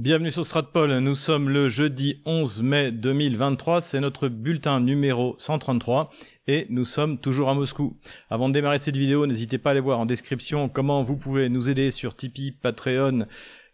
Bienvenue sur Stratpol, nous sommes le jeudi 11 mai 2023, c'est notre bulletin numéro 133 et nous sommes toujours à Moscou. Avant de démarrer cette vidéo, n'hésitez pas à aller voir en description comment vous pouvez nous aider sur Tipeee, Patreon,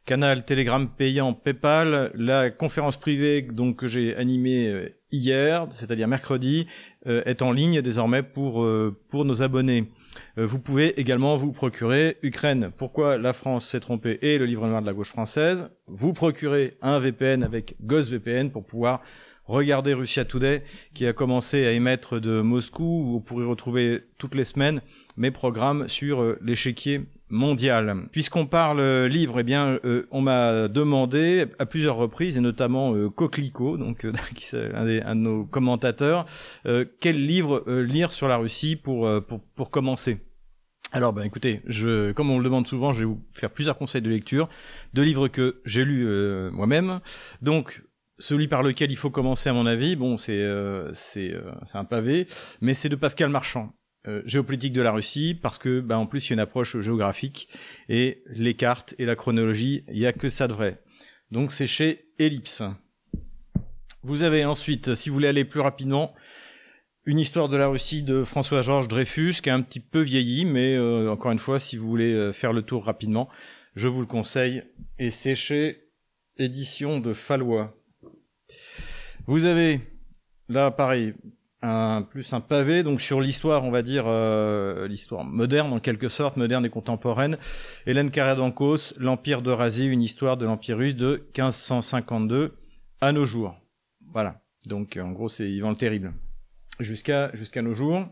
canal Telegram payant, PayPal, la conférence privée que j'ai animée euh, hier, c'est-à-dire mercredi, euh, est en ligne désormais pour euh, pour nos abonnés. Euh, vous pouvez également vous procurer Ukraine. Pourquoi la France s'est trompée et le livre noir de la gauche française? Vous procurez un VPN avec VPN pour pouvoir regarder Russia Today qui a commencé à émettre de Moscou. Vous pourrez retrouver toutes les semaines mes programmes sur euh, l'échiquier mondial. Puisqu'on parle euh, livre, eh bien, on m'a demandé à plusieurs reprises, et notamment euh, Coquelicot, donc un, des, un, de nos commentateurs, quel livre lire sur la Russie pour, pour, pour commencer? Alors, ben écoutez, comme on le demande souvent, je vais vous faire plusieurs conseils de lecture, de livres que j'ai lus euh, moi-même. Donc, celui par lequel il faut commencer, à mon avis, bon, c'est euh, c'est euh, un pavé, mais c'est de Pascal Marchand. géopolitique de la Russie, parce que, ben, en plus, il y a une approche géographique et les cartes et la chronologie, il y a que ça de vrai. Donc, c'est chez Ellipse. Vous avez ensuite, si vous voulez aller plus rapidement, une histoire de la Russie de François-Georges Dreyfus qui a un petit peu vieilli, mais euh, encore une fois, si vous voulez euh, faire le tour rapidement, je vous le conseille. Et c'est chez Édition de Fallois. Vous avez là, pareil, un plus un pavé donc sur l'histoire, on va dire euh, l'histoire moderne en quelque sorte, moderne et contemporaine. Hélène Carré-d'Ancos, l'Empire de Razi, une histoire de l'Empire russe de 1552 à nos jours. Voilà. Donc en gros, c'est Ivan le Terrible jusqu'à nos jours.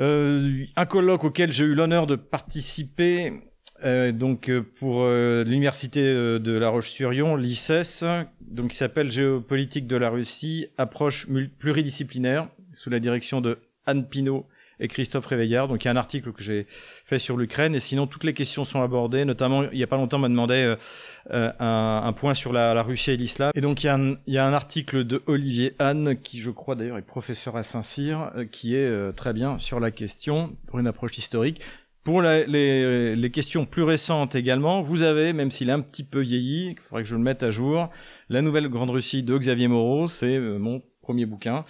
Euh, un colloque auquel j'ai eu l'honneur de participer, euh, donc euh, pour euh, l'université euh, de La Roche-sur-Yon, l'ICES, donc qui s'appelle Géopolitique de la Russie, approche pluridisciplinaire, sous la direction de Anne Pinault et Christophe Réveillard. Donc il y a un article que j'ai fait sur l'Ukraine et sinon toutes les questions sont abordées. Notamment il y a pas longtemps on m'a demandé euh, euh, un, un, point sur la, la Russie et l'islam. Et donc il y, a un, il y, a un, article de Olivier Anne qui je crois d'ailleurs est professeur à Saint-Cyr euh, qui est très bien sur la question pour une approche historique. Pour la, les, les, questions plus récentes également, vous avez, même s'il est un petit peu vieilli, il faudrait que je le mette à jour, la nouvelle Grande Russie de Xavier Moreau, c'est mon premier bouquin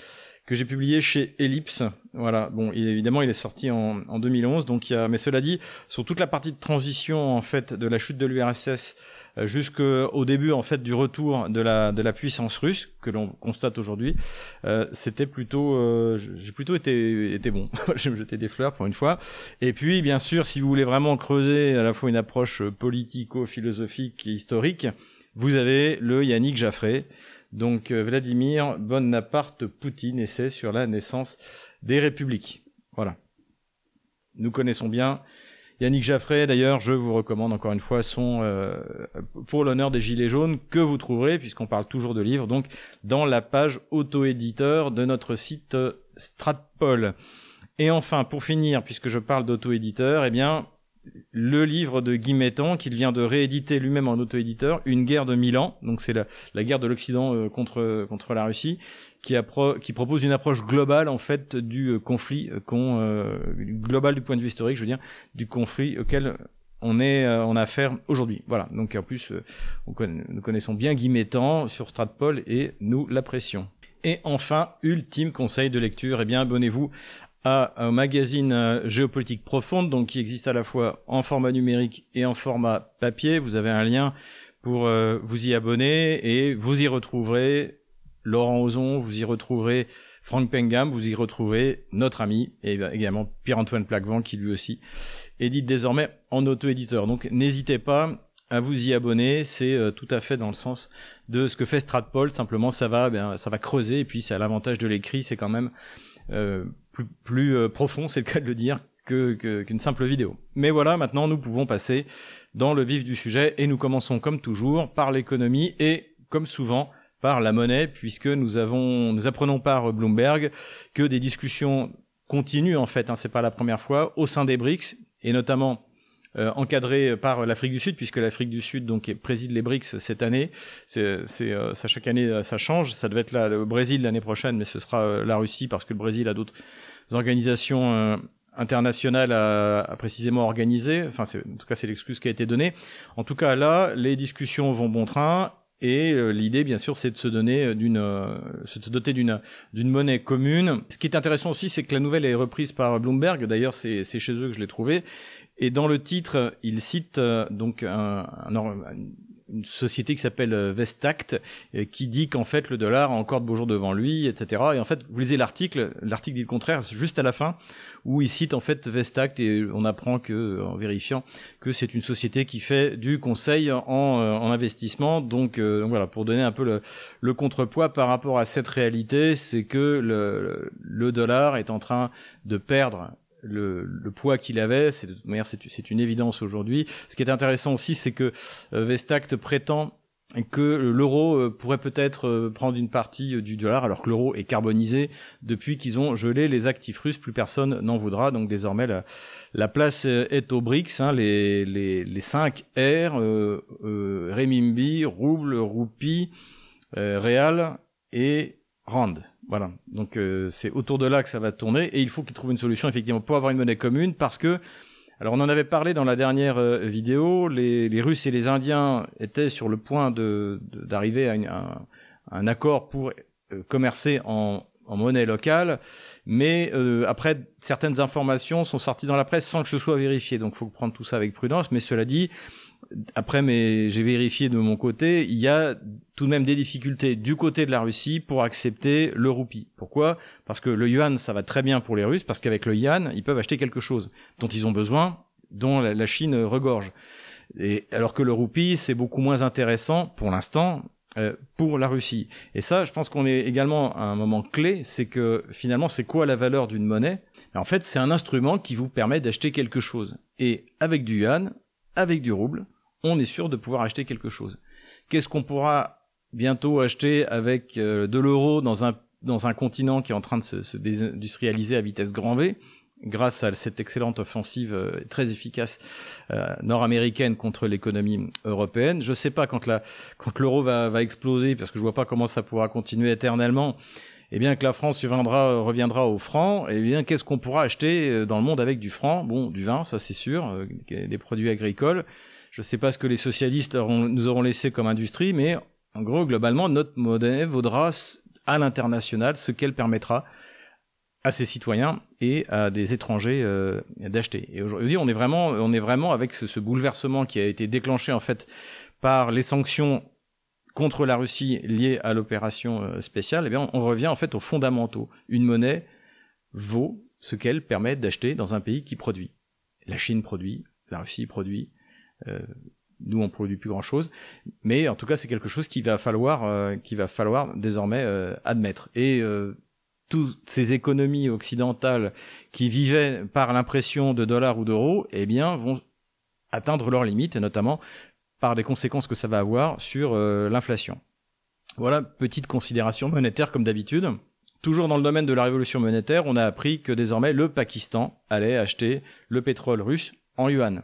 que j'ai publié chez Ellipse. Voilà. Bon, évidemment, il est sorti en, en 2011. Donc, il y a, mais cela dit, sur toute la partie de transition en fait de la chute de l'URSS euh, jusqu'au début en fait du retour de la de la puissance russe que l'on constate aujourd'hui, euh, c'était plutôt, euh, j'ai plutôt été été bon. je me jeter des fleurs pour une fois. Et puis, bien sûr, si vous voulez vraiment creuser à la fois une approche politico-philosophique et historique, vous avez le Yannick Jaffré. Donc euh, Vladimir Bonaparte Poutine essaie sur la naissance des républiques. Voilà. Nous connaissons bien Yannick Jaffré, d'ailleurs, je vous recommande encore une fois son euh, pour l'honneur des Gilets jaunes que vous trouverez, puisqu'on parle toujours de livres, donc dans la page auto-éditeur de notre site Stratpol. Et enfin, pour finir, puisque je parle d'auto-éditeur, eh bien, le livre de Guy Mettan qu'il vient de rééditer lui-même en auto-éditeur, Une guerre de mille ans, donc c'est la, la, guerre de l'Occident euh, contre contre la Russie, qui, qui propose une approche globale en fait du euh, conflit euh, qu'on global du point de vue historique, je veux dire, du conflit auquel on est en affaire aujourd'hui. Voilà. Donc en plus, nous connaissons bien Guy Mettan sur Stratpol et nous l'apprécions. Et enfin, ultime conseil de lecture, eh bien abonnez-vous à un magazine euh, géopolitique profonde, donc qui existe à la fois en format numérique et en format papier. Vous avez un lien pour euh, vous y abonner et vous y retrouverez Laurent Ozon, vous y retrouverez Frank Pengam, vous y retrouverez notre ami et également Pierre-Antoine Plaquevent qui lui aussi édite désormais en auto-éditeur. Donc n'hésitez pas à vous y abonner, c'est euh, tout à fait dans le sens de ce que fait Stratpol. Simplement, ça va, bien, ça va creuser et puis c'est à l'avantage de l'écrit, c'est quand même euh, plus, euh, profond, c'est le cas de le dire, qu'une simple vidéo. Mais voilà, maintenant nous pouvons passer dans le vif du sujet et nous commençons comme toujours par l'économie et comme souvent par la monnaie puisque nous avons nous apprenons par Bloomberg que des discussions continuent en fait, hein, c'est pas la première fois au sein des BRICS et notamment euh, encadré par l'Afrique du Sud, puisque l'Afrique du Sud donc préside les BRICS cette année. C'est, c'est euh, ça chaque année ça change. Ça devait être là, le Brésil l'année prochaine, mais ce sera la Russie parce que le Brésil a d'autres organisations international a, précisément organisé. Enfin, en tout cas, c'est l'excuse qui a été donnée. En tout cas, là, les discussions vont bon train. Et euh, l'idée, bien sûr, c'est de se donner euh, d'une, euh, se doter d'une d'une monnaie commune. Ce qui est intéressant aussi, c'est que la nouvelle est reprise par Bloomberg. D'ailleurs, c'est c'est chez eux que je l'ai trouvée. Et dans le titre, il cite donc un, un, une société qui s'appelle euh, Vestact euh, qui dit qu'en fait le dollar a encore de beaux jours devant lui, etc. Et en fait, vous lisez l'article, l'article dit le contraire, juste à la fin, où il cite en fait Vestact et on apprend que, en vérifiant, que c'est une société qui fait du conseil en, euh, en investissement. Donc, donc, voilà, pour donner un peu le, le contrepoids par rapport à cette réalité, c'est que le, le dollar est en train de perdre le, le poids qu'il avait. C'est de toute manière, c'est une évidence aujourd'hui. Ce qui est intéressant aussi, c'est que euh, Vestact prétend que l'euro euh, pourrait peut-être euh, prendre une partie du dollar alors que l'euro est carbonisé depuis qu'ils ont gelé les actifs russes plus personne n'en voudra donc désormais la, la place est aux BRICS hein, les, les, les 5 R euh, euh, rouble roupie euh, réal et rand voilà. Donc euh, c'est autour de là que ça va tourner et il faut qu'ils trouvent une solution effectivement pour avoir une monnaie commune parce que alors on en avait parlé dans la dernière euh, vidéo, les, les, Russes et les Indiens étaient sur le point de d'arriver à, un, un, accord pour euh, commercer en, en, monnaie locale, mais après certaines informations sont sorties dans la presse sans que ce soit vérifié, donc faut prendre tout ça avec prudence. Mais cela dit, après, mais j'ai vérifié de mon côté, il y a tout de même des difficultés du côté de la Russie pour accepter le roupie. Pourquoi? Parce que le yuan, ça va très bien pour les Russes, parce qu'avec le yuan, ils peuvent acheter quelque chose dont ils ont besoin, dont la Chine regorge. Et alors que le roupie, c'est beaucoup moins intéressant pour l'instant euh, pour la Russie. Et ça, je pense qu'on est également à un moment clé, c'est que finalement, c'est quoi la valeur d'une monnaie? En fait, c'est un instrument qui vous permet d'acheter quelque chose. Et avec du yuan, avec du rouble, on est sûr de pouvoir acheter quelque chose. Qu'est-ce qu'on pourra bientôt acheter avec euh, de l'euro dans un, dans un continent qui est en train de se, se désindustrialiser à vitesse grand V grâce à cette excellente offensive euh, très efficace euh, nord-américaine contre l'économie européenne. Je ne sais pas quand la quand l'euro va, va exploser, parce que je vois pas comment ça pourra continuer éternellement. Eh bien que la France reviendra, reviendra au franc, eh bien qu'est-ce qu'on pourra acheter dans le monde avec du franc? Bon, du vin, ça c'est sûr, des produits agricoles. Je ne sais pas ce que les socialistes nous auront laissé comme industrie, mais en gros, globalement, notre monnaie vaudra à l'international ce qu'elle permettra à ses citoyens et à des étrangers euh, d'acheter. Et aujourd'hui, on est vraiment, on est vraiment avec ce, bouleversement qui a été déclenché en fait par les sanctions contre la Russie liées à l'opération euh, spéciale. Eh bien, on revient en fait aux fondamentaux. Une monnaie vaut ce qu'elle permet d'acheter dans un pays qui produit. La Chine produit, la Russie produit, nous, on produit plus grand chose, mais en tout cas, c'est quelque chose qu'il va falloir, euh, va falloir désormais euh, admettre. Et toutes ces économies occidentales qui vivaient par l'impression de dollars ou d'euros, eh bien, vont atteindre leurs limites, notamment par des conséquences que ça va avoir sur l'inflation. Voilà, petite considération monétaire comme d'habitude. Toujours dans le domaine de la révolution monétaire, on a appris que désormais le Pakistan allait acheter le pétrole russe en yuan.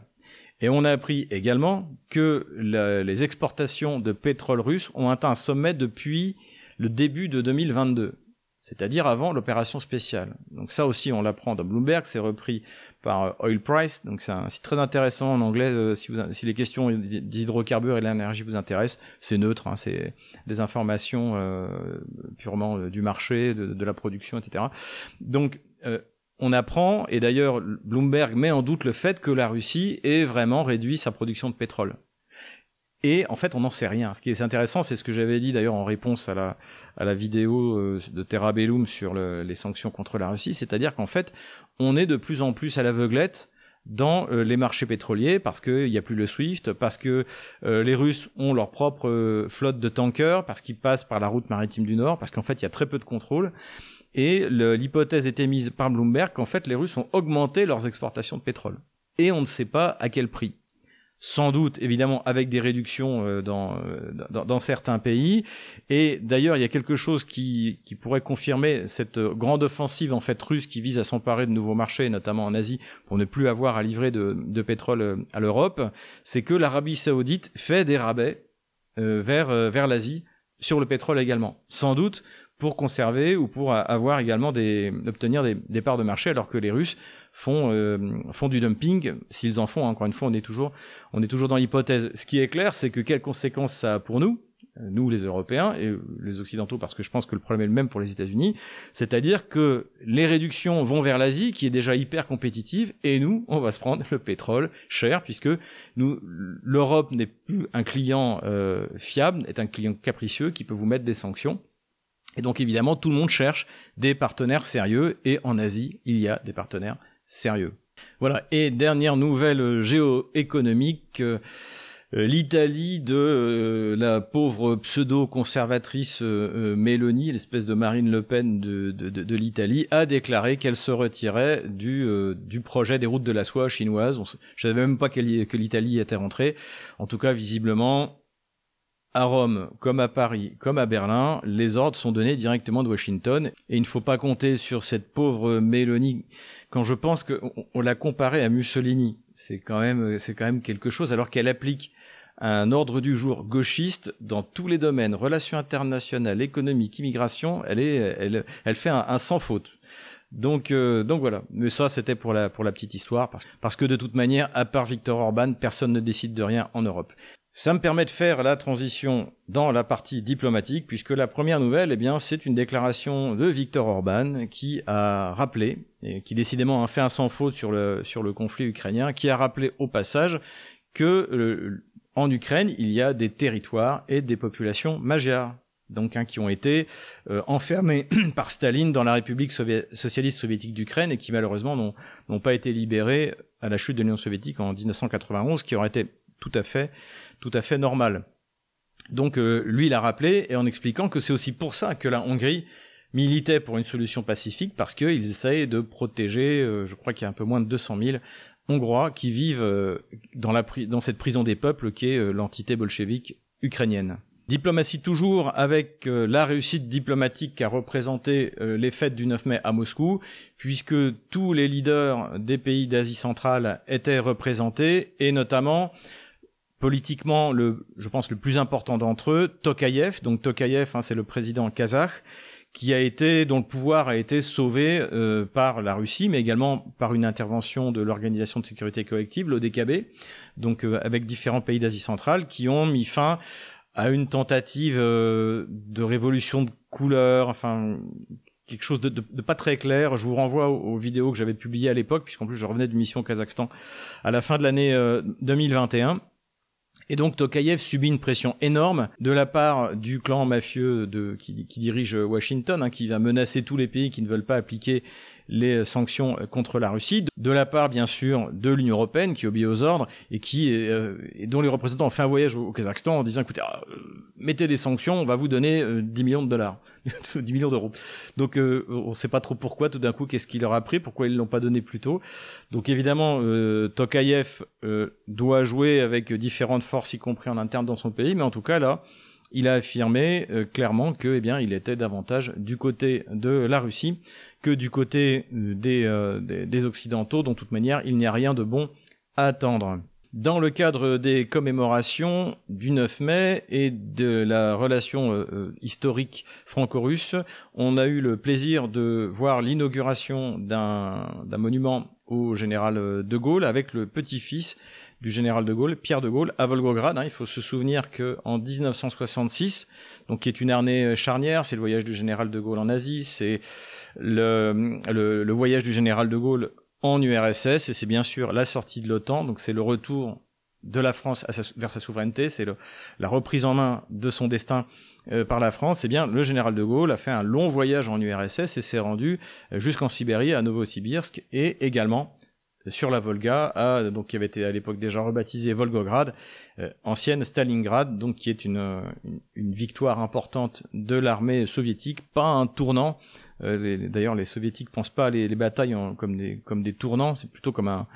Et on a appris également que les exportations de pétrole russe ont atteint un sommet depuis le début de 2022, c'est-à-dire avant l'opération spéciale. Donc ça aussi, on l'apprend dans Bloomberg, c'est repris par euh, Oil Price, donc c'est un site très intéressant en anglais. Euh, si, les questions d'hydrocarbures et de l'énergie vous intéressent, c'est neutre, hein, c'est des informations euh, purement du marché, de, de, la production, etc. Donc on apprend, et d'ailleurs Bloomberg met en doute le fait que la Russie ait vraiment réduit sa production de pétrole. Et en fait, on n'en sait rien. Ce qui est intéressant, c'est ce que j'avais dit d'ailleurs en réponse à la, vidéo euh, de Terra Bellum sur le, les sanctions contre la Russie, c'est-à-dire qu'en fait, on est de plus en plus à l'aveuglette dans euh, les marchés pétroliers parce qu'il n'y a plus le SWIFT, parce que euh, les Russes ont leur propre flotte de tankers, parce qu'ils passent par la route maritime du Nord, parce qu'en fait, il y a très peu de contrôle. Et l'hypothèse était mise par Bloomberg qu'en fait les Russes ont augmenté leurs exportations de pétrole. Et on ne sait pas à quel prix. Sans doute, évidemment, avec des réductions euh, dans, euh, dans, dans, certains pays. Et d'ailleurs, il y a quelque chose qui, qui pourrait confirmer cette grande offensive en fait russe qui vise à s'emparer de nouveaux marchés, notamment en Asie, pour ne plus avoir à livrer de, de pétrole euh, à l'Europe. C'est que l'Arabie saoudite fait des rabais euh, vers, vers l'Asie sur le pétrole également. Sans doute pour conserver ou pour avoir également des obtenir des, des parts de marché alors que les Russes font euh, font du dumping s'ils en font encore une fois on est toujours on est toujours dans l'hypothèse. Ce qui est clair c'est que quelles conséquences ça a pour nous nous les Européens et les Occidentaux, parce que je pense que le problème est le même pour les États-Unis, c'est-à-dire que les réductions vont vers l'Asie, qui est déjà hyper compétitive, et nous, on va se prendre le pétrole cher, puisque nous, l'Europe n'est plus un client euh, fiable, est un client capricieux qui peut vous mettre des sanctions. Et donc évidemment, tout le monde cherche des partenaires sérieux, et en Asie, il y a des partenaires sérieux. Voilà. Et dernière nouvelle géoéconomique. Euh, l'Italie de euh, la pauvre pseudo-conservatrice euh, Mélanie, l'espèce de Marine Le Pen de, l'Italie, a déclaré qu'elle se retirait du, projet des routes de la soie chinoise. Je savais même pas que l'Italie était rentrée. En tout cas, visiblement, à Rome, comme à Paris, comme à Berlin, les ordres sont donnés directement de Washington. Et il ne faut pas compter sur cette pauvre Mélanie quand je pense qu'on on, l'a comparée à Mussolini. C'est quand même, c'est quand même quelque chose, alors qu'elle applique un ordre du jour gauchiste dans tous les domaines, relations internationales, économique, immigration, elle est, elle, elle fait un, sans faute. Donc, euh, donc voilà. Mais ça, c'était pour la, pour la petite histoire, parce, parce que de toute manière, à part Victor Orban, personne ne décide de rien en Europe. Ça me permet de faire la transition dans la partie diplomatique, puisque la première nouvelle, eh bien, c'est une déclaration de Victor Orban qui a rappelé, et qui décidément a fait un sans faute sur le, sur le conflit ukrainien, qui a rappelé au passage que en Ukraine, il y a des territoires et des populations magyares, donc hein, qui ont été euh, enfermés par Staline dans la République socialiste soviétique d'Ukraine et qui malheureusement n'ont pas été libérés à la chute de l'Union soviétique en 1991, qui aurait été tout à fait, tout à fait normal. Donc euh, lui, il a rappelé et en expliquant que c'est aussi pour ça que la Hongrie militait pour une solution pacifique parce qu'ils essayaient de protéger, euh, je crois qu'il y a un peu moins de 200 000 hongrois qui vivent euh, dans, la dans cette prison des peuples qui est euh, l'entité bolchevique ukrainienne. Diplomatie toujours avec euh, la réussite diplomatique qu'a représenté les fêtes du 9 mai à Moscou, puisque tous les leaders des pays d'Asie centrale étaient représentés, et notamment politiquement, le, je pense le plus important d'entre eux, Tokayev. Donc Tokayev, hein, c'est le président kazakh, qui a été dont le pouvoir a été sauvé euh, par la Russie, mais également par une intervention de l'Organisation de sécurité collective, l'ODKB, donc euh, avec différents pays d'Asie centrale, qui ont mis fin à une tentative euh, de révolution de couleur, enfin quelque chose de, de, pas très clair. Je vous renvoie aux, vidéos que j'avais publiées à l'époque, puisqu'en plus je revenais d'une mission au Kazakhstan à la fin de l'année 2021. Et donc Tokayev subit une pression énorme de la part du clan mafieux qui dirige Washington, hein, qui va menacer tous les pays qui ne veulent pas appliquer les sanctions contre la Russie, de la part bien sûr de l'Union européenne qui obéit aux ordres et qui euh, et dont les représentants ont fait un voyage au, Kazakhstan en disant écoutez euh, mettez des sanctions, on va vous donner 10 euh, millions de dollars, 10 millions d'euros. Donc on ne sait pas trop pourquoi tout d'un coup qu'est-ce qu'il leur a pris, pourquoi ils l'ont pas donné plus tôt. Donc évidemment Tokayev doit jouer avec différentes forces y compris en interne dans son pays, mais en tout cas là il a affirmé clairement que eh bien il était davantage du côté de la Russie que du côté euh, euh, des, Occidentaux, dont de toute manière il n'y a rien de bon à attendre. Dans le cadre des commémorations du 9 mai et de la relation euh, historique franco-russe, on a eu le plaisir de voir l'inauguration d'un monument au général de Gaulle avec le petit-fils du général de Gaulle, Pierre de Gaulle, à Volgograd. Hein. il faut se souvenir que en 1966, donc qui est une année charnière, c'est le voyage du général de Gaulle en Asie, c'est le, voyage du général de Gaulle en URSS, et c'est bien sûr la sortie de l'OTAN, donc c'est le retour de la France vers sa souveraineté, c'est la reprise en main de son destin euh, par la France, eh bien le général de Gaulle a fait un long voyage en URSS et s'est rendu euh, jusqu'en Sibérie, à Novosibirsk, et également sur la Volga, à, donc qui avait été à l'époque déjà rebaptisé Volgograd, euh, ancienne Stalingrad, donc qui est une, une, victoire importante de l'armée soviétique, pas un tournant. Euh, d'ailleurs, les soviétiques pensent pas les, les batailles comme des comme des tournants, c'est plutôt comme un,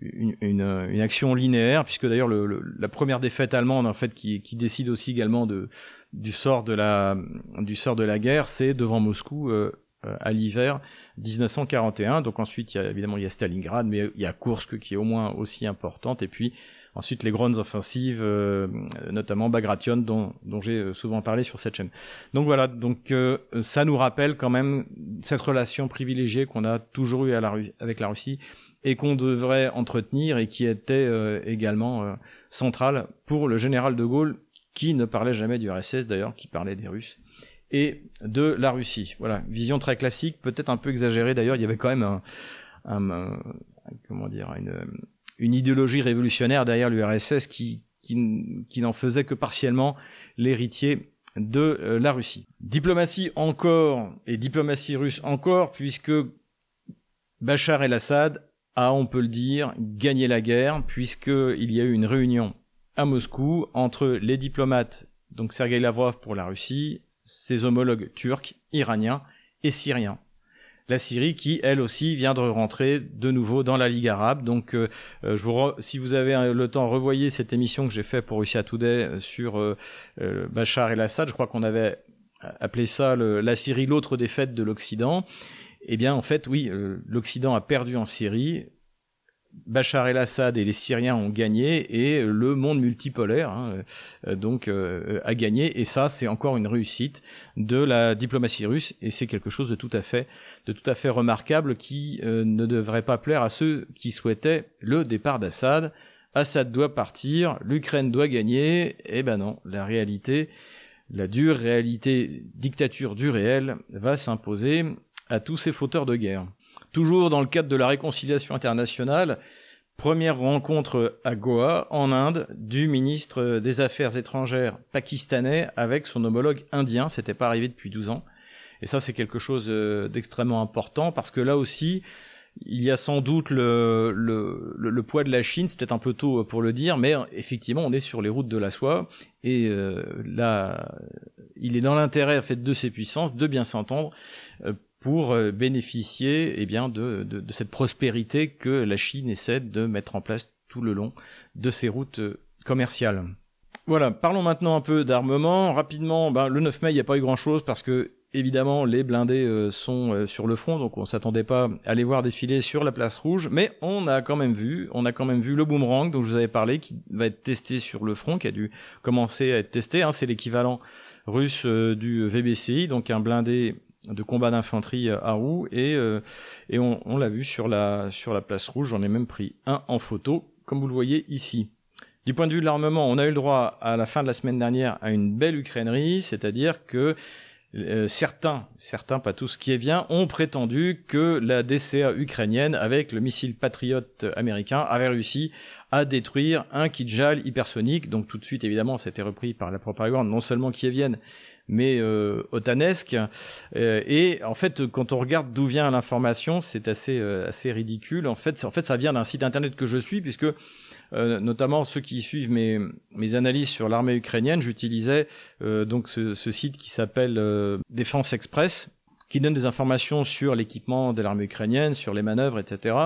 une, une, une, action linéaire, puisque d'ailleurs le, la première défaite allemande en fait qui, qui décide aussi également de du sort de la du sort de la guerre, c'est devant Moscou euh, à l'hiver 1941. Donc ensuite, il y a, évidemment, il y a Stalingrad, mais il y a Kursk qui est au moins aussi importante. Et puis ensuite les grandes offensives, notamment Bagration, dont, j'ai souvent parlé sur cette chaîne. Donc voilà, donc ça nous rappelle quand même cette relation privilégiée qu'on a toujours eu avec la Russie et qu'on devrait entretenir et qui était euh, également euh, centrale pour le général de Gaulle qui ne parlait jamais du RSS d'ailleurs, qui parlait des Russes et de la Russie. Voilà, vision très classique, peut-être un peu exagérée d'ailleurs. Il y avait quand même un, comment dire une, une, idéologie révolutionnaire derrière l'URSS qui, qui, qui n'en faisait que partiellement l'héritier de euh, la Russie. Diplomatie encore et diplomatie russe encore puisque Bachar el-Assad a, on peut le dire, gagné la guerre, puisqu'il y a eu une réunion à Moscou entre les diplomates, donc Sergei Lavrov pour la Russie, ses homologues turcs, iraniens et syriens. La Syrie qui, elle aussi, vient de rentrer de nouveau dans la Ligue arabe. Donc, euh, je vous si vous avez le temps, revoyez cette émission que j'ai faite pour Russia Today euh, sur euh, Bachar el-Assad. Je crois qu'on avait appelé ça la Syrie, l'autre défaite de l'Occident. Eh bien, en fait, oui, euh, l'Occident a perdu en Syrie. Bachar el-Assad et les Syriens ont gagné et le monde multipolaire hein, euh, donc euh, a gagné et ça c'est encore une réussite de la diplomatie russe et c'est quelque chose de tout à fait de tout à fait remarquable qui ne devrait pas plaire à ceux qui souhaitaient le départ d'Assad. Assad doit partir, l'Ukraine doit gagner. et eh ben non, la réalité, la dure réalité dictature du réel va s'imposer à tous ces fauteurs de guerre. Toujours dans le cadre de la réconciliation internationale, première rencontre à Goa, en Inde, du ministre des Affaires étrangères pakistanais avec son homologue indien. C'était pas arrivé depuis 12 ans. Et ça, c'est quelque chose euh, d'extrêmement important parce que là aussi, il y a sans doute le, le, le, poids de la Chine, c'est peut-être un peu tôt pour le dire, mais effectivement, on est sur les routes de la soie. Et euh, là, il est dans l'intérêt en fait, de ces puissances de bien s'entendre euh, pour euh, bénéficier eh bien, de, de, de, cette prospérité que la Chine essaie de mettre en place tout le long de ses routes euh, commerciales. Voilà, parlons maintenant un peu d'armement. Rapidement, ben, le 9 mai, il n'y a pas eu grand-chose parce que évidemment les blindés euh, sont sur le front, donc on s'attendait pas à les voir défiler sur la place rouge, mais on a quand même vu, on a quand même vu le boomerang dont je vous avais parlé, qui va être testé sur le front, qui a dû commencer à être testé. Hein, C'est l'équivalent russe du VBCI, donc un blindé de combat d'infanterie à roue et, euh, et on, l'a vu sur la, sur la place rouge, j'en ai même pris un en photo, comme vous le voyez ici. Du point de vue de l'armement, on a eu le droit à la fin de la semaine dernière à une belle ukrainerie, c'est-à-dire que euh, certains, certains, pas tous, bien, ont prétendu que la DCA ukrainienne, avec le missile Patriot américain, avait réussi à détruire un Kijal hypersonique. Donc tout de suite, évidemment, c'était repris par la propagande, non seulement kievienne, mais euh, otanesque. Euh, et en fait, quand on regarde d'où vient l'information, c'est assez euh, assez ridicule. En fait, en fait, ça vient d'un site internet que je suis, puisque euh, notamment ceux qui suivent mes, mes analyses sur l'armée ukrainienne, j'utilisais donc ce, ce, site qui s'appelle Défense Express, qui donne des informations sur l'équipement de l'armée ukrainienne, sur les manœuvres, etc.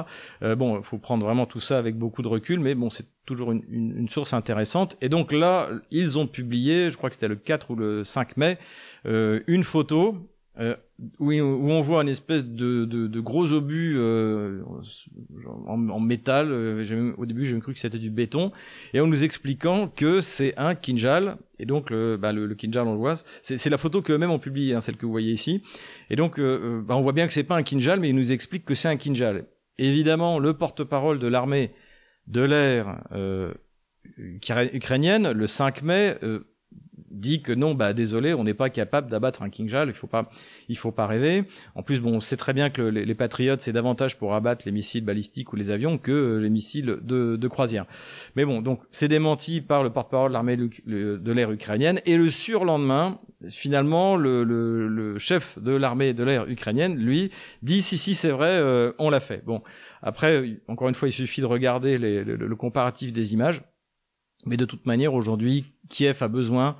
Euh, bon, il faut prendre vraiment tout ça avec beaucoup de recul, mais bon, c'est toujours une, une, une, source intéressante. Et donc là, ils ont publié, je crois que c'était le 4 ou le 5 mai, euh, une photo euh, où, où, on voit une espèce de, de, de gros obus euh, en, en, métal. Euh, au début, j'ai cru que c'était du béton, et en nous expliquant que c'est un Kinjal. Et donc, le, bah, le, le Kinjal, on le voit. C'est la photo que eux-mêmes ont publiée, hein, celle que vous voyez ici. Et donc, euh, bah, on voit bien que c'est pas un Kinjal, mais il nous explique que c'est un Kinjal. Évidemment, le porte-parole de l'armée de l'air euh, ukrainienne, le 5 mai, euh, dit que non, bah désolé, on n'est pas capable d'abattre un Kingjal, il faut pas, il faut pas rêver. En plus, bon, on sait très bien que les, les Patriotes c'est davantage pour abattre les missiles balistiques ou les avions que euh, les missiles de, de croisière. Mais bon, donc c'est démenti par le porte-parole de l'armée de l'air ukrainienne et le surlendemain, finalement, le, le, le chef de l'armée de l'air ukrainienne, lui, dit si si c'est vrai, euh, on l'a fait. Bon, après, encore une fois, il suffit de regarder les, le, le comparatif des images. Mais de toute manière, aujourd'hui, Kiev a besoin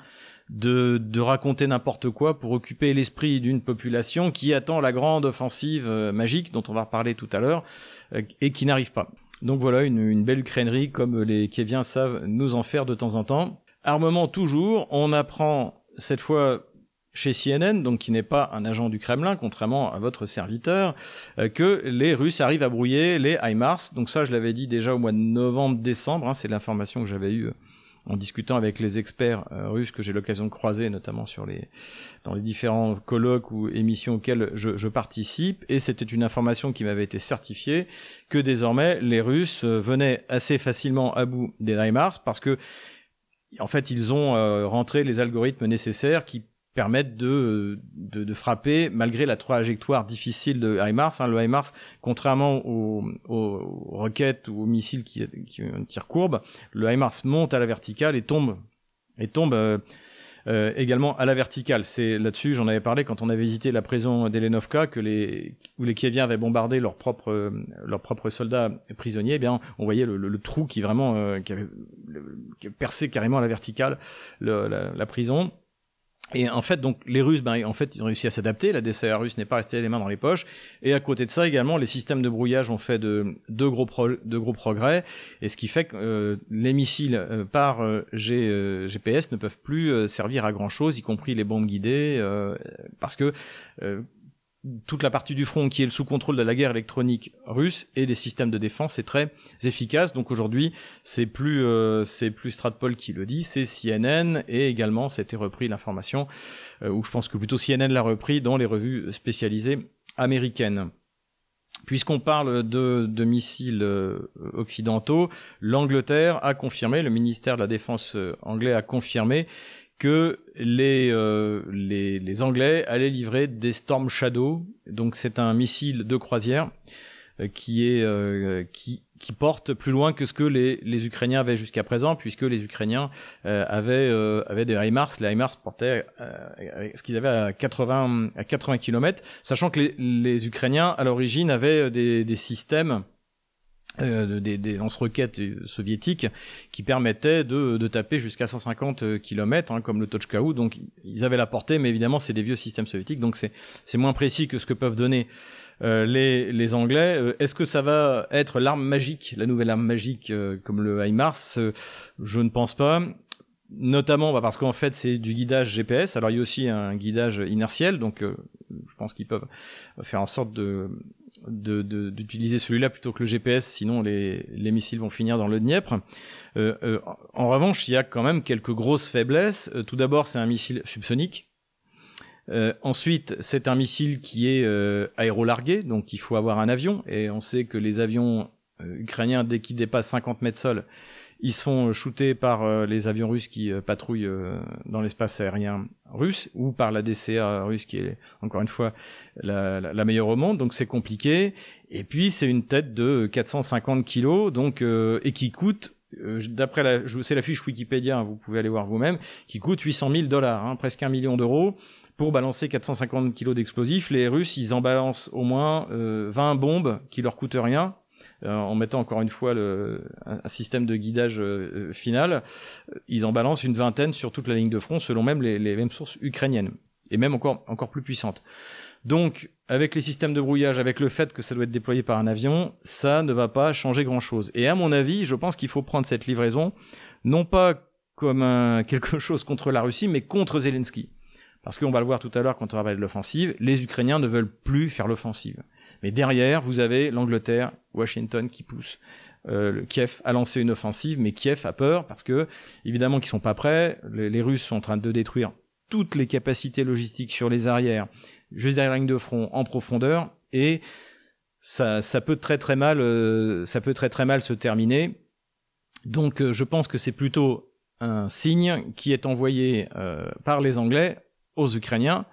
de, de raconter n'importe quoi pour occuper l'esprit d'une population qui attend la grande offensive euh, magique dont on va reparler tout à l'heure euh, et qui n'arrive pas. Donc voilà une, belle ukrainerie comme les Kieviens savent nous en faire de temps en temps. Armement toujours, on apprend cette fois chez CNN, donc qui n'est pas un agent du Kremlin, contrairement à votre serviteur, euh, que les Russes arrivent à brouiller les HIMARS. Donc ça, je l'avais dit déjà au mois de novembre-décembre, hein, c'est l'information que j'avais eue en discutant avec les experts euh, russes que j'ai l'occasion de croiser, notamment sur les dans les différents colloques ou émissions auxquelles je, participe, et c'était une information qui m'avait été certifiée que désormais les Russes euh, venaient assez facilement à bout des HIMARS parce que en fait ils ont rentré les algorithmes nécessaires qui permettent de, de, de, frapper malgré la trajectoire difficile de HIMARS. Hein. Le HIMARS, contrairement aux, aux, roquettes ou aux missiles qui, qui ont courbe, le HIMARS monte à la verticale et tombe et tombe euh, euh, également à la verticale. C'est là-dessus, j'en avais parlé quand on avait visité la prison d'Elenovka, que les où les Kieviens avaient bombardé leurs propres leurs propres soldats prisonniers. Eh bien, on voyait le, trou qui vraiment euh, qui avait percé carrément à la verticale le, la, la prison. Et en fait, donc les Russes, ben, en fait, ils ont réussi à s'adapter. La DCA russe n'est pas restée les mains dans les poches. Et à côté de ça, également, les systèmes de brouillage ont fait de, de gros, de gros progrès. Et ce qui fait que euh, les missiles euh, par euh, GPS ne peuvent plus servir à grand chose, y compris les bombes guidées, parce que toute la partie du front qui est sous contrôle de la guerre électronique russe et des systèmes de défense est très efficace. Donc aujourd'hui, c'est plus euh, plus Stratpol qui le dit, c'est CNN et également c'était repris l'information euh, ou je pense que plutôt CNN l'a repris dans les revues spécialisées américaines. Puisqu'on parle de, missiles euh, occidentaux, l'Angleterre a confirmé, le ministère de la Défense anglais a confirmé que les, euh, les, les, Anglais allaient livrer des Storm Shadow. Donc c'est un missile de croisière euh, qui est euh, qui, qui porte plus loin que ce que les, les Ukrainiens avaient jusqu'à présent, puisque les Ukrainiens avaient avaient des HIMARS. Les HIMARS portaient ce qu'ils avaient à 80 à 80 km, sachant que les, les Ukrainiens à l'origine avaient des, des systèmes euh, des, des lance-roquettes soviétiques qui permettaient de, de taper jusqu'à 150 km, hein, comme le Tochkaou. Donc ils avaient la portée, mais évidemment c'est des vieux systèmes soviétiques, donc c'est moins précis que ce que peuvent donner euh, les, les Anglais. Euh, est-ce que ça va être l'arme magique, la nouvelle arme magique euh, comme le HIMARS? Je ne pense pas notamment bah, parce qu'en fait c'est du guidage GPS. Alors il y a aussi un guidage inertiel, donc je pense qu'ils peuvent faire en sorte de d'utiliser celui-là plutôt que le GPS, sinon les, les missiles vont finir dans le Dniepr. Euh, euh, en revanche, il y a quand même quelques grosses faiblesses. Euh, tout d'abord, c'est un missile subsonique. Ensuite, c'est un missile qui est aérolargué, donc il faut avoir un avion. Et on sait que les avions ukrainiens, dès qu'ils dépassent 50 mètres sol, ils se font shooter par euh, les avions russes qui euh, patrouillent euh, dans l'espace aérien russe ou par la DCA russe qui est encore une fois la, meilleure au monde. Donc c'est compliqué. Et puis c'est une tête de 450 kilos donc et qui coûte d'après la, c'est la fiche Wikipédia, hein, vous pouvez aller voir vous-même, qui coûte 800 000 dollars, hein, presque un million d'euros pour balancer 450 kilos d'explosifs. Les Russes, ils en balancent au moins euh, 20 bombes qui leur coûtent rien, euh, en mettant encore une fois le, un, système de guidage euh, final, ils en balancent une vingtaine sur toute la ligne de front, selon même les, les mêmes sources ukrainiennes, et même encore, encore plus puissantes. Donc, avec les systèmes de brouillage, avec le fait que ça doit être déployé par un avion, ça ne va pas changer grand-chose. Et à mon avis, je pense qu'il faut prendre cette livraison, non pas comme un, quelque chose contre la Russie, mais contre Zelensky. Parce qu'on va le voir tout à l'heure quand on va parler de l'offensive, les Ukrainiens ne veulent plus faire l'offensive. Mais derrière, vous avez l'Angleterre, Washington qui pousse. Euh, Kiev a lancé une offensive, mais Kiev a peur parce que, évidemment, qu'ils sont pas prêts. Les, Russes sont en train de détruire toutes les capacités logistiques sur les arrières, juste derrière la ligne de front, en profondeur, et ça, ça peut très très mal, euh, ça peut très très mal se terminer. Donc, euh, je pense que c'est plutôt un signe qui est envoyé par les Anglais aux Ukrainiens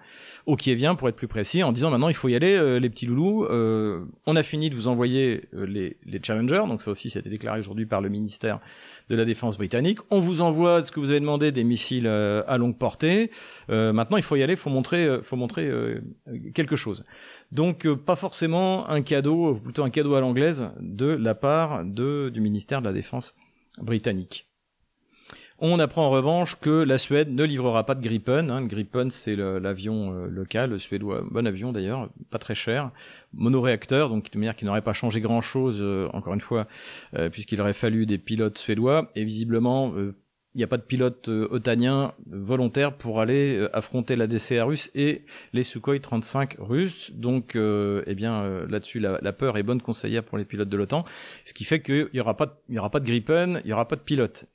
au Kievien pour être plus précis, en disant maintenant il faut y aller, euh, les petits loulous. Euh, on a fini de vous envoyer euh, les, les Challengers, donc ça aussi, ça a été déclaré aujourd'hui par le ministère de la Défense britannique. On vous envoie ce que vous avez demandé, des missiles euh, à longue portée. Euh, maintenant, il faut y aller, faut montrer, faut montrer quelque chose. Donc, pas forcément un cadeau, plutôt un cadeau à l'anglaise de la part de, du ministère de la Défense britannique. On apprend en revanche que la Suède ne livrera pas de Gripen. Hein. Gripen, c'est l'avion euh, local, le suédois, bon avion d'ailleurs, pas très cher, monoréacteur, donc de manière qui n'aurait pas changé grand-chose, euh, encore une fois, euh, puisqu'il aurait fallu des pilotes suédois. Et visiblement, il n'y a pas de pilote euh, otanien volontaire pour aller affronter la DCA russe et les Sukhoi 35 russes. Donc, eh bien, là-dessus, la, peur est bonne conseillère pour les pilotes de l'OTAN, ce qui fait qu'il n'y aura pas, aura pas de Gripen, il n'y aura pas de pilote,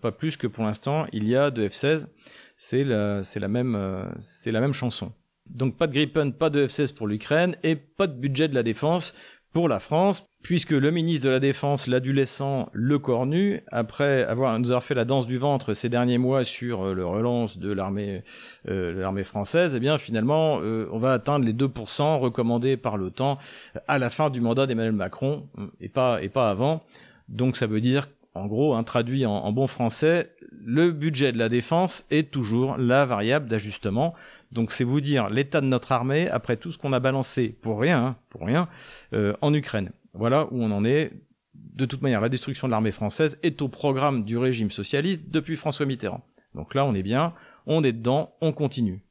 pas plus que pour l'instant il y a de F-16. C'est la, la même, c'est la même chanson. Donc pas de Gripen, pas de F-16 pour l'Ukraine et pas de budget de la défense pour la France, puisque le ministre de la Défense, l'adolescent Le Cornu, après avoir nous avoir fait la danse du ventre ces derniers mois sur euh, le relance de l'armée euh, l'armée française, eh bien finalement euh, on va atteindre les 2% recommandés par l'OTAN à la fin du mandat d'Emmanuel Macron et pas et pas avant. Donc ça veut dire en gros, hein, traduit en, bon français, le budget de la défense est toujours la variable d'ajustement. Donc c'est vous dire l'état de notre armée après tout ce qu'on a balancé pour rien, hein, pour rien, euh, en Ukraine. Voilà où on en est. De toute manière, la destruction de l'armée française est au programme du régime socialiste depuis François Mitterrand. Donc là, on est bien, on est dedans, on continue.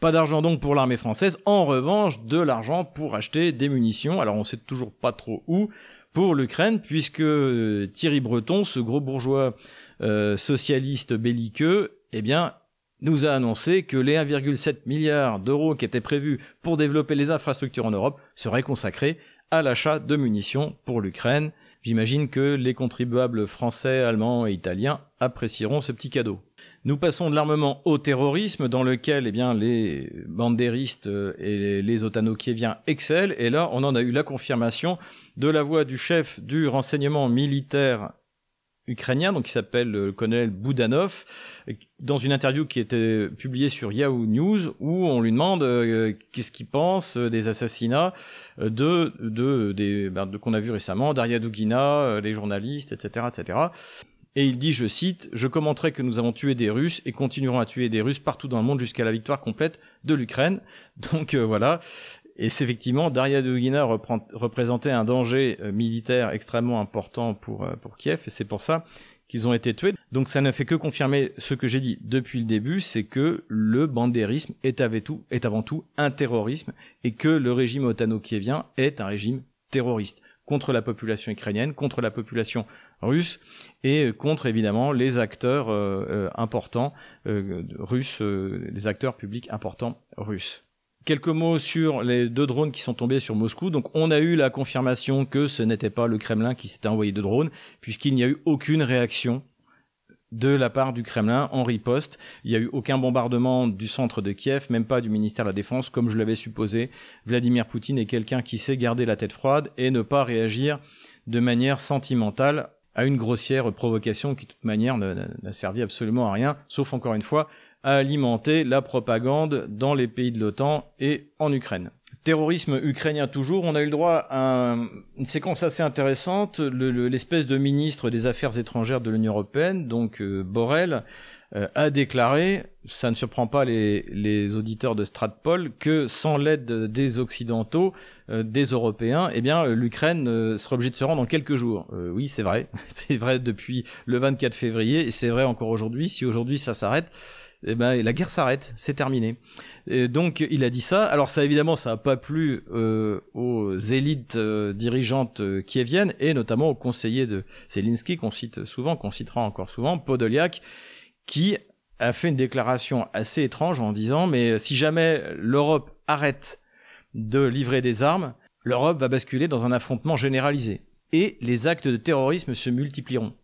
Pas d'argent donc pour l'armée française, en revanche, de l'argent pour acheter des munitions. Alors on sait toujours pas trop où, pour l'Ukraine, puisque euh, Thierry Breton, ce gros bourgeois euh, socialiste belliqueux, eh bien, nous a annoncé que les 1,7 milliard d'euros qui étaient prévus pour développer les infrastructures en Europe seraient consacrés à l'achat de munitions pour l'Ukraine. J'imagine que les contribuables français, allemands et italiens apprécieront ce petit cadeau. Nous passons de l'armement au terrorisme, dans lequel eh bien, les bandéristes euh, et les otano-kieviens excellent, et là on en a eu la confirmation de la voix du chef du renseignement militaire ukrainien, donc qui s'appelle le colonel Boudanov, dans une interview qui était publiée sur Yahoo News, où on lui demande euh, qu'est-ce qu'il pense des assassinats de, de, ben, de qu'on a vu récemment, Daria Dugina, les journalistes, etc., etc. Et il dit, je cite, Je commenterai que nous avons tué des Russes et continuerons à tuer des Russes partout dans le monde jusqu'à la victoire complète de l'Ukraine. Donc euh, voilà. Et c'est effectivement, Daria Dugina représentait un danger euh, militaire extrêmement important pour, euh, pour Kiev, et c'est pour ça qu'ils ont été tués. Donc ça ne fait que confirmer ce que j'ai dit depuis le début, c'est que le bandérisme est avant tout un terrorisme, et que le régime otano-kievien est un régime terroriste contre la population ukrainienne, contre la population russe et contre évidemment les acteurs euh, euh, importants euh, russes, les acteurs publics importants russes. Quelques mots sur les deux drones qui sont tombés sur Moscou. Donc on a eu la confirmation que ce n'était pas le Kremlin qui s'était envoyé de drones, puisqu'il n'y a eu aucune réaction de la part du Kremlin en riposte. Il n'y a eu aucun bombardement du centre de Kiev, même pas du ministère de la Défense, comme je l'avais supposé. Vladimir Poutine est quelqu'un qui sait garder la tête froide et ne pas réagir de manière sentimentale à une grossière provocation qui, de toute manière, n'a servi absolument à rien, sauf encore une fois, à alimenter la propagande dans les pays de l'OTAN et en Ukraine. Terrorisme ukrainien toujours, on a eu le droit à une séquence assez intéressante. L'espèce de ministre des Affaires étrangères de l'Union européenne, donc euh, Borrell, euh, a déclaré, ça ne surprend pas les, auditeurs de Stratpol, que sans l'aide des Occidentaux, euh, des Européens, eh bien l'Ukraine sera obligée de se rendre en quelques jours. oui, c'est vrai, c'est vrai depuis le 24 février, et c'est vrai encore aujourd'hui. Si aujourd'hui ça s'arrête, eh ben la guerre s'arrête, c'est terminé. Et donc il a dit ça. Alors ça évidemment ça n'a pas plu euh, aux élites euh, dirigeantes euh, viennent et notamment au conseiller de Zelensky qu'on cite souvent, qu'on citera encore souvent, Podoliak, qui a fait une déclaration assez étrange en disant mais si jamais l'Europe arrête de livrer des armes, l'Europe va basculer dans un affrontement généralisé et les actes de terrorisme se multiplieront.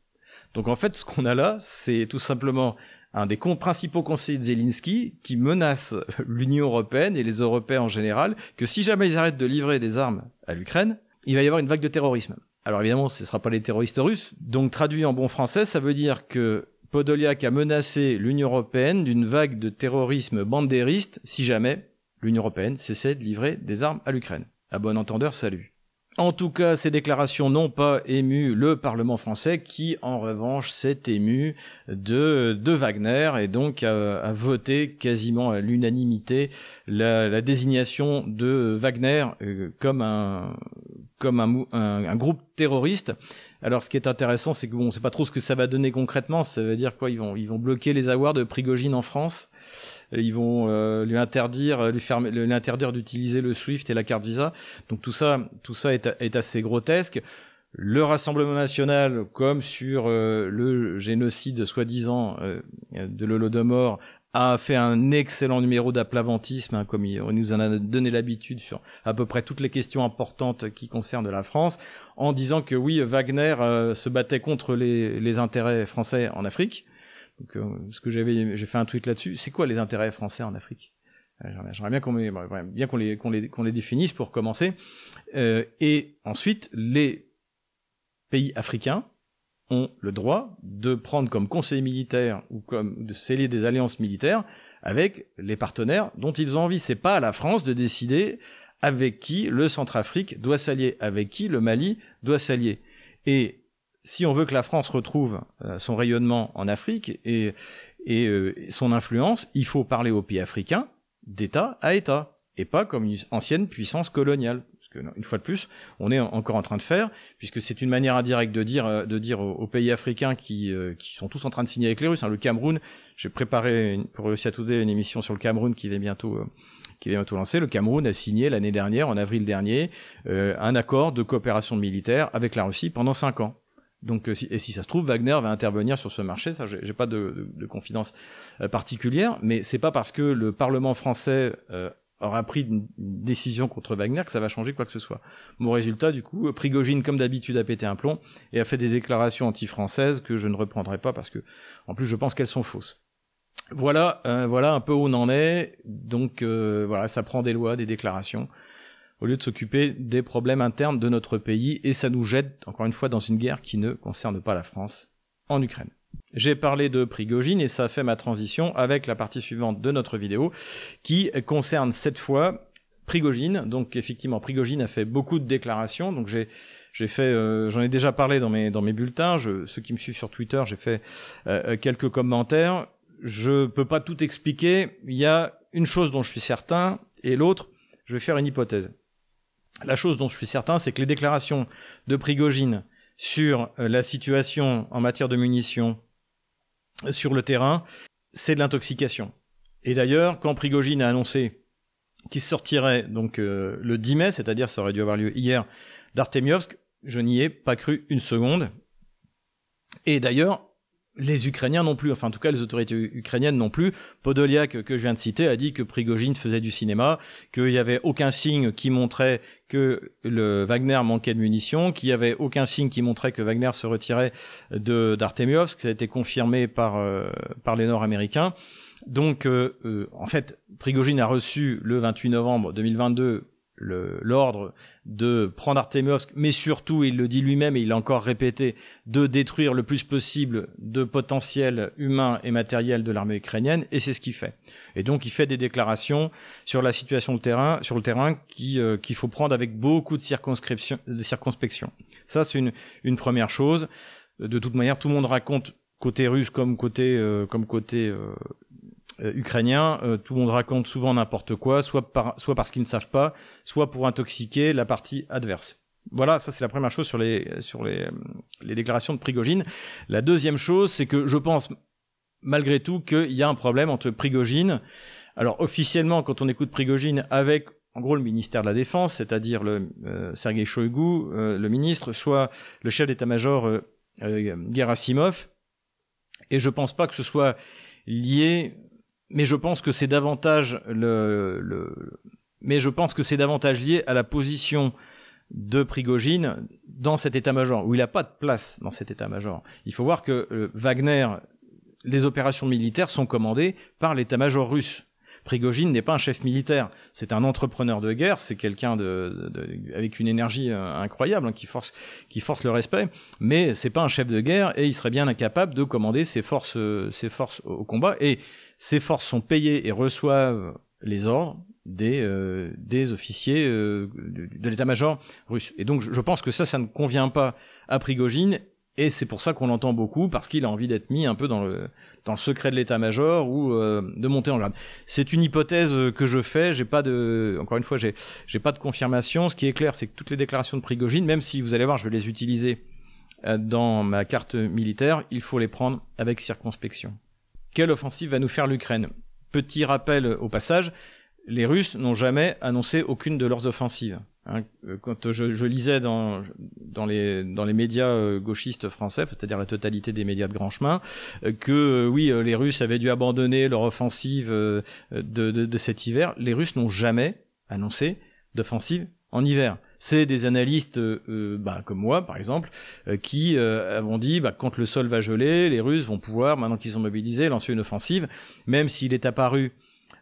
Donc en fait ce qu'on a là, c'est tout simplement un des principaux conseillers de Zelensky qui menace l'Union européenne et les Européens en général que si jamais ils arrêtent de livrer des armes à l'Ukraine, il va y avoir une vague de terrorisme. Alors évidemment, ce ne sera pas les terroristes russes. Donc traduit en bon français, ça veut dire que Podoliak a menacé l'Union européenne d'une vague de terrorisme bandériste si jamais l'Union européenne cessait de livrer des armes à l'Ukraine. À bon entendeur, salut. En tout cas, ces déclarations n'ont pas ému le Parlement français qui, en revanche, s'est ému de, de Wagner et donc a, voté quasiment à l'unanimité la, désignation de Wagner euh, comme un comme un, groupe terroriste. Alors, ce qui est intéressant, c'est que bon, on sait pas trop ce que ça va donner concrètement. Ça veut dire quoi? Ils vont ils vont bloquer les avoirs de Prigogine en France? Ils vont euh, lui interdire, lui fermer, lui d'utiliser le Swift et la carte Visa. Donc tout ça, tout ça est, assez grotesque. le Rassemblement national, comme sur le génocide soi-disant de l'Holodomor, a fait un excellent numéro d'aplavantisme, hein, comme il, nous en a donné l'habitude sur à peu près toutes les questions importantes qui concernent la France, en disant que oui, Wagner euh, se battait contre les, les, intérêts français en Afrique. Donc, euh, ce que j'avais, j'ai fait un tweet là-dessus. C'est quoi les intérêts français en Afrique? Euh, J'aimerais bien qu'on bien qu'on les, qu'on les, qu'on les définisse pour commencer. et ensuite, les pays africains ont le droit de prendre comme conseil militaire ou comme de sceller des alliances militaires avec les partenaires dont ils ont envie. C'est pas à la France de décider avec qui le Centrafrique doit s'allier, avec qui le Mali doit s'allier. Et si on veut que la France retrouve euh, son rayonnement en Afrique et, et euh, son influence, il faut parler aux pays africains d'État à État, et pas comme une ancienne puissance coloniale une fois de plus, on est encore en train de faire, puisque c'est une manière indirecte de dire, euh, de dire aux, pays africains qui, euh, qui sont tous en train de signer avec les Russes. Hein, le Cameroun, j'ai préparé pour réussir à tout une émission sur le Cameroun qui va bientôt euh, qui va bientôt lancer. Le Cameroun a signé l'année dernière, en avril dernier, un accord de coopération militaire avec la Russie pendant cinq ans. Donc, et si ça se trouve, Wagner va intervenir sur ce marché. Ça, j'ai pas de, de, confidence particulière, mais c'est pas parce que le Parlement français aura pris une décision contre Wagner que ça va changer quoi que ce soit. Mon résultat, du coup, Prigogine, comme d'habitude, a pété un plomb et a fait des déclarations anti-françaises que je ne reprendrai pas parce que, en plus, je pense qu'elles sont fausses. Voilà, euh, voilà un peu où on en est. Donc, euh, voilà, ça prend des lois, des déclarations, au lieu de s'occuper des problèmes internes de notre pays et ça nous jette, encore une fois, dans une guerre qui ne concerne pas la France en Ukraine. J'ai parlé de Prigogine et ça fait ma transition avec la partie suivante de notre vidéo qui concerne cette fois Prigogine. Donc effectivement, Prigogine a fait beaucoup de déclarations. Donc j'ai j'ai fait, euh, j'en ai déjà parlé dans mes dans mes bulletins. Je, ceux qui me suivent sur Twitter, j'ai fait euh, euh, quelques commentaires. Je peux pas tout expliquer. Il y a une chose dont je suis certain et l'autre, je vais faire une hypothèse. La chose dont je suis certain, c'est que les déclarations de Prigogine sur la situation en matière de munitions sur le terrain, c'est de l'intoxication. Et d'ailleurs, quand Prigogine a annoncé qu'il sortirait donc euh, le 10 mai, c'est-à-dire ça aurait dû avoir lieu hier, d'Artemiovsk, je n'y ai pas cru une seconde. Et d'ailleurs, les Ukrainiens non plus, enfin en tout cas les autorités ukrainiennes non plus. Podoliak, que je viens de citer, a dit que Prigogine faisait du cinéma, qu'il n'y avait aucun signe qui montrait que le Wagner manquait de munitions, qu'il n'y avait aucun signe qui montrait que Wagner se retirait de d'Artemiovsk, ça a été confirmé par euh, par les Nord-Américains. Donc euh, euh, en fait, Prigogine a reçu le 28 novembre 2022 l'ordre de prendre Artemovsk, mais surtout, il le dit lui-même et il l'a encore répété, de détruire le plus possible de potentiel humain et matériel de l'armée ukrainienne, et c'est ce qu'il fait. Et donc, il fait des déclarations sur la situation de terrain, sur le terrain, qui euh, qu'il faut prendre avec beaucoup de circonscription, de circonspection. Ça, c'est une, une première chose. De toute manière, tout le monde raconte côté russe comme côté euh, comme côté euh, euh, ukrainiens, euh, tout le monde raconte souvent n'importe quoi, soit, par, soit parce qu'ils ne savent pas, soit pour intoxiquer la partie adverse. Voilà, ça c'est la première chose sur les sur les, les déclarations de Prigogine. La deuxième chose, c'est que je pense malgré tout qu'il y a un problème entre Prigogine. Alors officiellement, quand on écoute Prigogine avec en gros le ministère de la Défense, c'est-à-dire le euh, Sergei Shoigu, euh, le ministre, soit le chef d'état-major euh, Gerasimov. Et je pense pas que ce soit lié mais je pense que c'est davantage le, le, mais je pense que c'est davantage lié à la position de Prigogine dans cet état-major, où il n'a pas de place dans cet état-major. Il faut voir que euh, Wagner, les opérations militaires sont commandées par l'état-major russe. Prigogine n'est pas un chef militaire, c'est un entrepreneur de guerre, c'est quelqu'un de, de, avec une énergie euh, incroyable hein, qui force qui force le respect, mais c'est pas un chef de guerre et il serait bien incapable de commander ses forces euh, ses forces au combat et ces forces sont payées et reçoivent les ordres des, euh, des officiers euh, de, l'état-major russe. Et donc je, pense que ça, ça ne convient pas à Prigogine, et c'est pour ça qu'on l'entend beaucoup, parce qu'il a envie d'être mis un peu dans le, dans le secret de l'état-major ou euh, de monter en grade. C'est une hypothèse que je fais, j'ai pas de, encore une fois, j'ai, j'ai pas de confirmation. Ce qui est clair, c'est que toutes les déclarations de Prigogine, même si vous allez voir, je vais les utiliser dans ma carte militaire, il faut les prendre avec circonspection. Quelle offensive va nous faire l'Ukraine Petit rappel au passage, les Russes n'ont jamais annoncé aucune de leurs offensives. Hein. quand je, lisais dans, les, médias euh, gauchistes français, c'est-à-dire la totalité des médias de grand chemin, euh, que euh, oui, les Russes avaient dû abandonner leur offensive de cet hiver, les Russes n'ont jamais annoncé d'offensive en hiver. C'est des analystes euh, bah, comme moi, par exemple, qui euh, ont dit bah, quand le sol va geler, les Russes vont pouvoir, maintenant qu'ils sont mobilisés, lancer une offensive, même s'il est apparu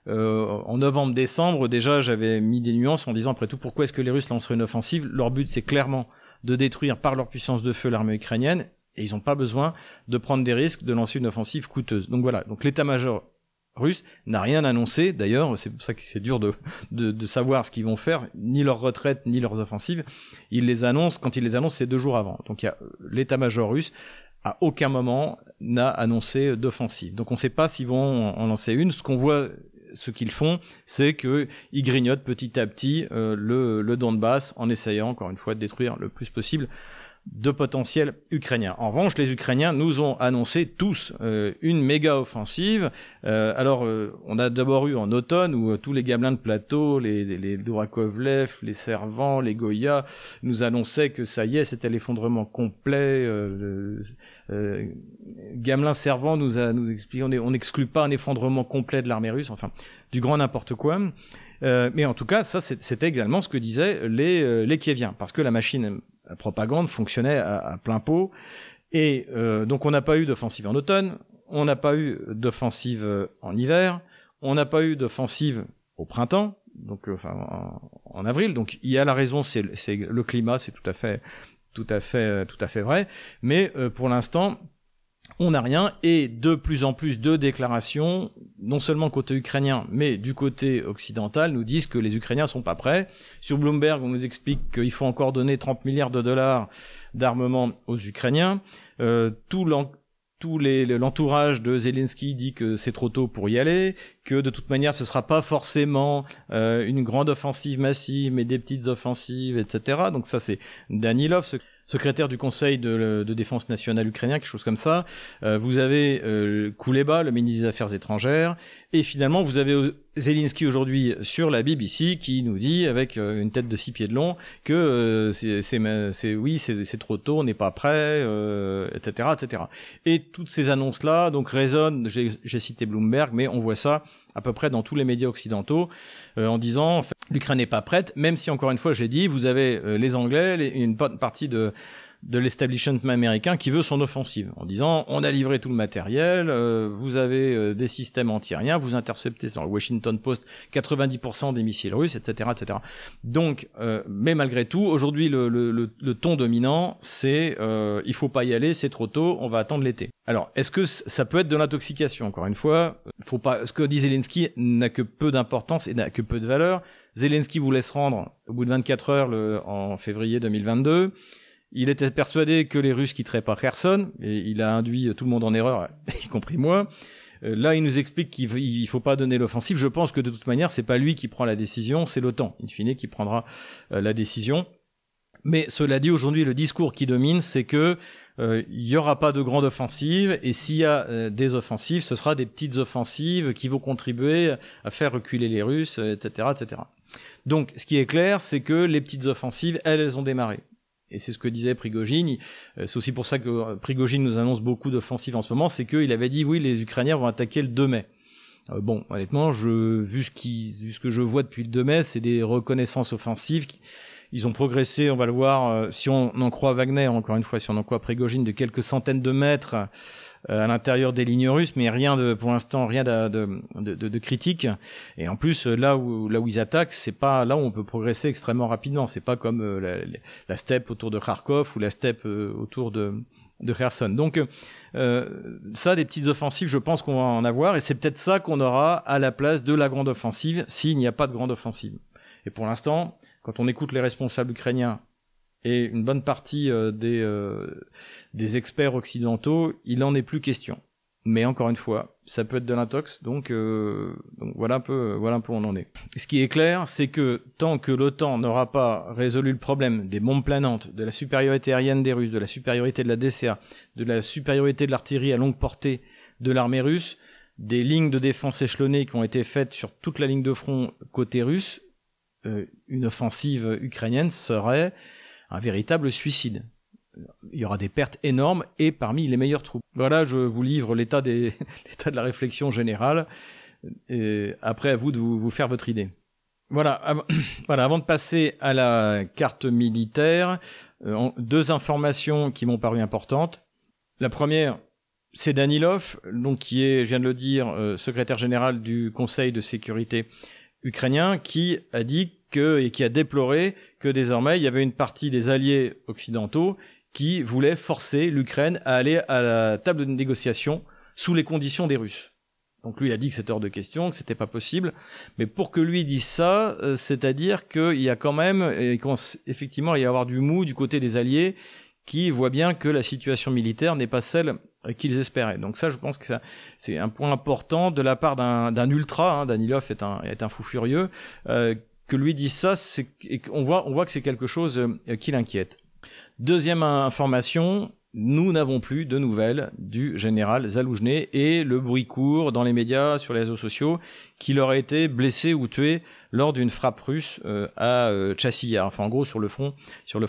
euh, en novembre-décembre, déjà, j'avais mis des nuances en disant, après tout, pourquoi est-ce que les Russes lanceraient une offensive? Leur but, c'est clairement de détruire par leur puissance de feu l'armée ukrainienne, et ils n'ont pas besoin de prendre des risques de lancer une offensive coûteuse. Donc voilà, donc l'état-major russe n'a rien annoncé. D'ailleurs, c'est pour ça que c'est dur de, de, de, savoir ce qu'ils vont faire, ni leur retraite, ni leurs offensives. Ils les annoncent, quand ils les annoncent, c'est deux jours avant. Donc il y a l'état-major russe à aucun moment n'a annoncé d'offensive. Donc on ne sait pas s'ils vont en lancer une. Ce qu'on voit ce qu'ils font, c'est qu'ils grignotent petit à petit euh, le, le Donbass en essayant, encore une fois, de détruire le plus possible de potentiels ukrainiens. En revanche, les Ukrainiens nous ont annoncé tous euh, une méga offensive. Euh, alors, on a d'abord eu en automne où tous les gamelins de plateau, les, les, Dorakovlev, les Servants, les Goya, nous annonçaient que ça y est, c'était l'effondrement complet. Gamelin Servant nous a nous expliqué on n'exclut pas un effondrement complet de l'armée russe. Enfin, du grand n'importe quoi. Euh, mais en tout cas, ça, c'était également ce que disaient les, euh, les Kieviens, parce que la machine à propagande fonctionnait à, plein pot. Et euh, donc, on n'a pas eu d'offensive en automne, on n'a pas eu d'offensive en hiver, on n'a pas eu d'offensive au printemps, donc enfin en, avril. Donc, il y a la raison, c'est le climat, c'est tout à fait, tout à fait, tout à fait vrai. Mais pour l'instant, on n'a rien et de plus en plus de déclarations, non seulement côté ukrainien, mais du côté occidental, nous disent que les Ukrainiens sont pas prêts. Sur Bloomberg, on nous explique qu'il faut encore donner 30 milliards de dollars d'armement aux Ukrainiens. Euh, tout l'entourage de Zelensky dit que c'est trop tôt pour y aller, que de toute manière ce sera pas forcément euh, une grande offensive massive, mais des petites offensives, etc. Donc ça c'est Danilov, secrétaire du Conseil de, défense nationale ukrainien, quelque chose comme ça. Euh, vous avez euh, Kouleba, le ministre des Affaires étrangères, et finalement vous avez euh, Zelensky aujourd'hui sur la BBC qui nous dit avec euh, une tête de six pieds de long que c'est oui c'est trop tôt, on n'est pas prêt, etc., etc. Et toutes ces annonces là donc résonnent. J'ai cité Bloomberg, mais on voit ça à peu près dans tous les médias occidentaux, euh, en disant l'Ukraine n'est pas prête, même si encore une fois j'ai dit, vous avez euh, les Anglais, une bonne partie de de l'establishment américain qui veut son offensive, en disant on a livré tout le matériel, euh, vous avez euh, des systèmes antiaériens, vous interceptez sur le Washington Post 90% des missiles russes, etc., etc. Donc, euh, mais malgré tout, aujourd'hui le, le, le, ton dominant, c'est il faut pas y aller, c'est trop tôt, on va attendre l'été. Alors, est-ce que ça peut être de l'intoxication? Encore une fois, faut pas. Ce que dit Zelensky n'a que peu d'importance et n'a que peu de valeur. Zelensky vous laisse rendre au bout de 24 heures le, en février 2022. Il était persuadé que les Russes quitteraient pas Kherson, et il a induit tout le monde en erreur, y compris moi. Euh, là, il nous explique qu'il ne faut pas donner l'offensive. Je pense que de toute manière, c'est pas lui qui prend la décision, c'est l'OTAN, in fine, qui prendra euh, la décision. Mais cela dit, aujourd'hui, le discours qui domine, c'est que euh, il n'y aura pas de grande offensive, et s'il y a des offensives, ce sera des petites offensives qui vont contribuer à faire reculer les Russes, etc., etc. Donc, ce qui est clair, c'est que les petites offensives, elles, elles ont démarré. Et c'est ce que disait Prigogine. Euh, c'est aussi pour ça que euh, Prigogine nous annonce beaucoup d'offensives en ce moment, c'est qu'il avait dit oui, les Ukrainiens vont attaquer le 2 mai. Euh, bon, honnêtement, je, vu, ce qui, vu ce que je vois depuis le 2 mai, c'est des reconnaissances offensives. Ils ont progressé, on va le voir, si on en croit Wagner, encore une fois, si on en croit Prigogine, de quelques centaines de mètres à l'intérieur des lignes russes, mais rien de, pour l'instant, rien de, de, de, de, critique. Et en plus, là où, là où ils attaquent, c'est pas là où on peut progresser extrêmement rapidement. C'est pas comme euh, la, la, steppe autour de Kharkov ou la steppe euh, autour de, de Kherson. Donc euh, ça, des petites offensives, je pense qu'on va en avoir, et c'est peut-être ça qu'on aura à la place de la grande offensive s'il n'y a pas de grande offensive. Et pour l'instant, quand on écoute les responsables ukrainiens et une bonne partie des, des experts occidentaux, il en est plus question. Mais encore une fois, ça peut être de l'intox, donc, euh, donc, voilà un peu, voilà un peu où on en est. Ce qui est clair, c'est que tant que l'OTAN n'aura pas résolu le problème des bombes planantes, de la supériorité aérienne des Russes, de la supériorité de la DCA, de la supériorité de l'artillerie à longue portée de l'armée russe, des lignes de défense échelonnées qui ont été faites sur toute la ligne de front côté russe, euh, une offensive ukrainienne serait un véritable suicide. Il y aura des pertes énormes et parmi les meilleures troupes. Voilà, je vous livre l'état des l'état de la réflexion générale. Et après, à vous de vous, faire votre idée. Voilà, voilà, avant de passer à la carte militaire, euh, deux informations qui m'ont paru importantes. La première, c'est Danilov, donc qui est, je viens de le dire, euh, secrétaire général du Conseil de sécurité ukrainien, qui a dit que et qui a déploré que désormais il y avait une partie des alliés occidentaux qui voulaient forcer l'Ukraine à aller à la table de négociation sous les conditions des Russes. Donc lui a dit que c'était hors de question, que c'était pas possible. Mais pour que lui dise ça, euh, c'est-à-dire qu'il y a quand même, effectivement, il y a avoir du mou du côté des Alliés qui voient bien que la situation militaire n'est pas celle euh, qu'ils espéraient. Donc ça, je pense que c'est un point important de la part d'un ultra. Hein, Danilov est un, fou furieux. Euh, que lui dise ça, on voit, on voit que c'est quelque chose qui l'inquiète. Deuxième information, nous n'avons plus de nouvelles du général Zaloujny et le bruit court dans les médias, sur les réseaux sociaux, qu'il aurait été blessé ou tué lors d'une frappe russe euh, à euh, enfin en gros sur le front,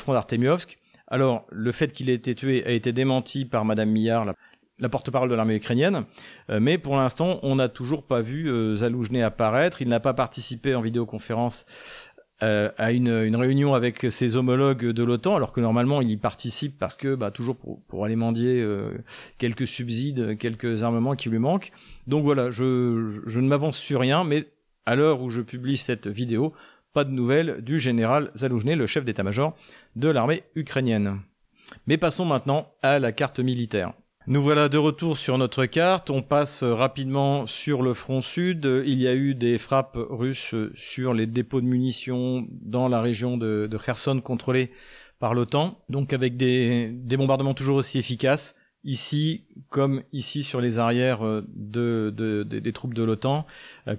d'Artemiovsk. Alors, le fait qu'il ait été tué a été démenti par Madame Millard, la, porte-parole de l'armée ukrainienne, euh, mais pour l'instant, on n'a toujours pas vu euh, Zaloujny apparaître. Il n'a pas participé en vidéoconférence euh, à une, réunion avec ses homologues de l'OTAN, alors que normalement il y participe parce que bah, toujours pour, aller mendier euh, quelques subsides, quelques armements qui lui manquent. Donc voilà, je, je, ne m'avance sur rien, mais à l'heure où je publie cette vidéo, pas de nouvelles du général Zaloujny, le chef d'état-major de l'armée ukrainienne. Mais passons maintenant à la carte militaire. Nous voilà de retour sur notre carte. On passe rapidement sur le front sud. Il y a eu des frappes russes sur les dépôts de munitions dans la région de, Kherson contrôlée par l'OTAN. Donc avec des, bombardements toujours aussi efficaces. Ici, comme ici sur les arrières de, des troupes de l'OTAN,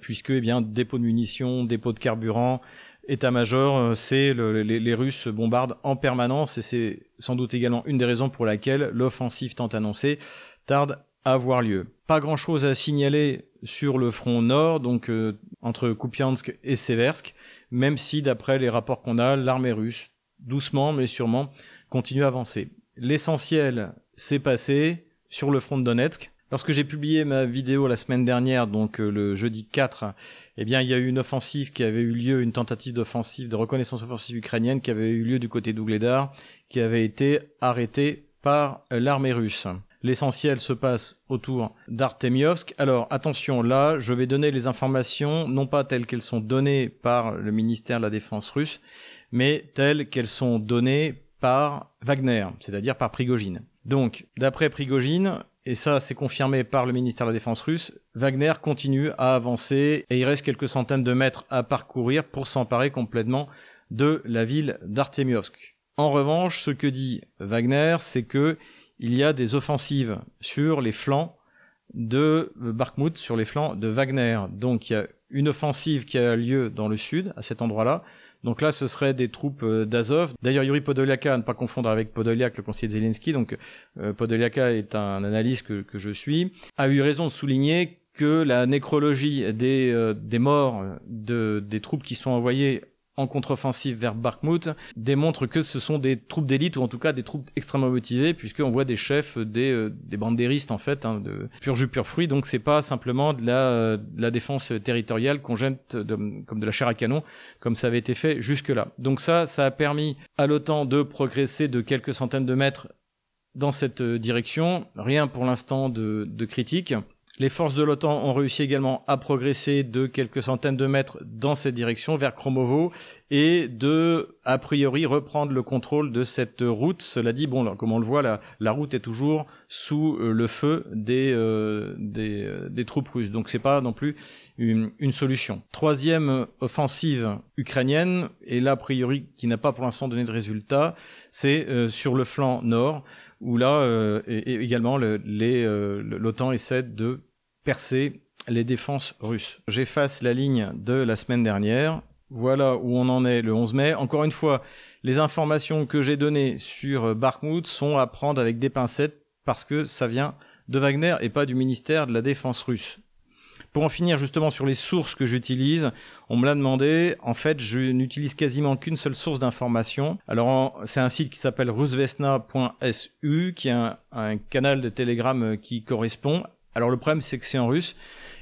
puisque eh bien dépôts de munitions, dépôts de carburant, état-major, euh, c'est les, Russes bombardent en permanence et c'est sans doute également une des raisons pour laquelle l'offensive tant annoncée tarde à avoir lieu. Pas grand-chose à signaler sur le front nord, donc euh, entre Kupiansk et Seversk, même si d'après les rapports qu'on a, l'armée russe, doucement mais sûrement, continue à avancer. L'essentiel s'est passé sur le front de Donetsk, Lorsque j'ai publié ma vidéo la semaine dernière, donc euh, le jeudi 4, eh bien il y a eu une offensive qui avait eu lieu, une tentative d'offensive, de reconnaissance offensive ukrainienne qui avait eu lieu du côté d'Ougledar, qui avait été arrêtée par euh, l'armée russe. L'essentiel se passe autour d'Artemiovsk. Alors attention, là, je vais donner les informations, non pas telles qu'elles sont données par le ministère de la Défense russe, mais telles qu'elles sont données par Wagner, c'est-à-dire par Prigogine. Donc, d'après Prigogine, et ça c'est confirmé par le ministère de la Défense russe, Wagner continue à avancer et il reste quelques centaines de mètres à parcourir pour s'emparer complètement de la ville d'Artemiovsk. En revanche, ce que dit Wagner, c'est que il y a des offensives sur les flancs de Bakhmut, sur les flancs de Wagner. Donc il y a une offensive qui a lieu dans le sud, à cet endroit-là, donc là, ce serait des troupes euh, d'Azov. D'ailleurs, Yuri Podoliaka, à ne pas confondre avec Podoliak, le conseiller de Zelensky, donc euh, Podoliaka est un analyste que, je suis, a eu raison de souligner que la nécrologie des, euh, morts de, des troupes qui sont envoyées en contre-offensive vers Bakhmut démontre que ce sont des troupes d'élite ou en tout cas des troupes extrêmement motivées puisqu'on voit des chefs des, euh, des en fait hein, de pur jus pur fruit. Donc c'est pas simplement de la, euh, la défense territoriale qu'on jette comme de la chair à canon comme ça avait été fait jusque là donc ça ça a permis à l'OTAN de progresser de quelques centaines de mètres dans cette euh, direction. Rien pour l'instant de, de critique les forces de l'OTAN ont réussi également à progresser de quelques centaines de mètres dans cette direction vers Kromovo et de, a priori, reprendre le contrôle de cette route. Cela dit, bon, comme on le voit, la, route est toujours sous euh, le feu des, euh, des, euh, des, troupes russes. Donc c'est pas non plus une, une, solution. Troisième offensive ukrainienne, et là, a priori, qui n'a pas pour l'instant donné de résultat, c'est sur le flanc nord où là également l'OTAN essaie de percer les défenses russes. J'efface la ligne de la semaine dernière. Voilà où on en est le 11 mai. Encore une fois, les informations que j'ai données sur Bakhmut sont à prendre avec des pincettes parce que ça vient de Wagner et pas du ministère de la Défense russe. Pour en finir justement sur les sources que j'utilise, on me l'a demandé. En fait, je n'utilise quasiment qu'une seule source d'information. Alors, c'est un site qui s'appelle rusvesna.su, qui est un, un canal de Telegram qui correspond. Alors, le problème, c'est que c'est en russe.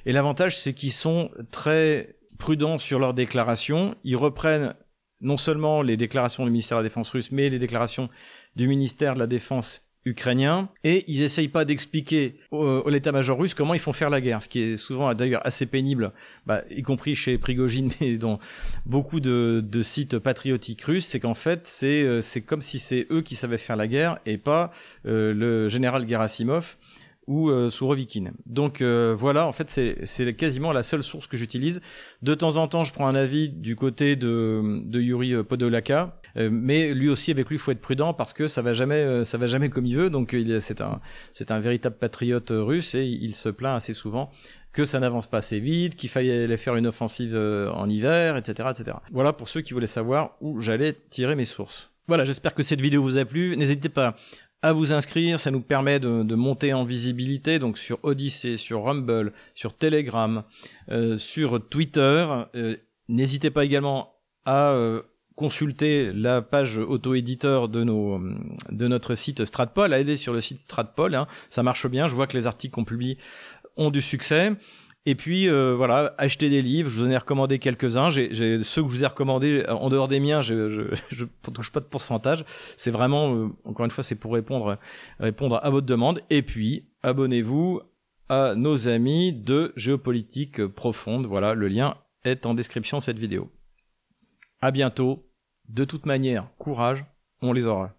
Et l'avantage, c'est qu'ils sont très prudents sur leurs déclarations. Ils reprennent non seulement les déclarations du ministère de la Défense russe, mais les déclarations du ministère de la Défense ukrainien, et ils essayent pas d'expliquer au, l'état-major russe comment ils font faire la guerre, ce qui est souvent d'ailleurs assez pénible, bah, y compris chez Prigogine, mais dans beaucoup de, sites patriotiques russes, c'est qu'en fait c'est euh, c'est comme si c'est eux qui savaient faire la guerre et pas euh, le général Gerasimov ou euh, Sourovikine. Donc euh, voilà, en fait, c'est quasiment la seule source que j'utilise. De temps en temps, je prends un avis du côté de, de Yuri Podolaka, euh, mais lui aussi, avec lui, faut être prudent parce que ça va jamais, euh, ça va jamais comme il veut. Donc c'est un, c'est un véritable patriote russe et il se plaint assez souvent que ça n'avance pas assez vite, qu'il fallait faire une offensive en hiver, etc., etc. Voilà pour ceux qui voulaient savoir où j'allais tirer mes sources. Voilà, j'espère que cette vidéo vous a plu. N'hésitez pas à vous inscrire, ça nous permet de, monter en visibilité, donc sur Odyssey, sur Rumble, sur Telegram, euh, sur Twitter. Euh, n'hésitez pas également à euh, consulter la page auto-éditeur de, nos, de notre site Stratpol, à aider sur le site Stratpol, hein. ça marche bien, je vois que les articles qu'on publie ont du succès. Et puis euh, voilà, acheter des livres. Je vous en ai recommandé quelques-uns. J'ai ceux que je vous ai recommandés en dehors des miens. Je, je, je touche pas de pourcentage. C'est vraiment, euh, encore une fois, c'est pour répondre répondre à votre demande. Et puis abonnez-vous à nos amis de géopolitique profonde. Voilà, le lien est en description de cette vidéo. À bientôt. De toute manière, courage, on les aura.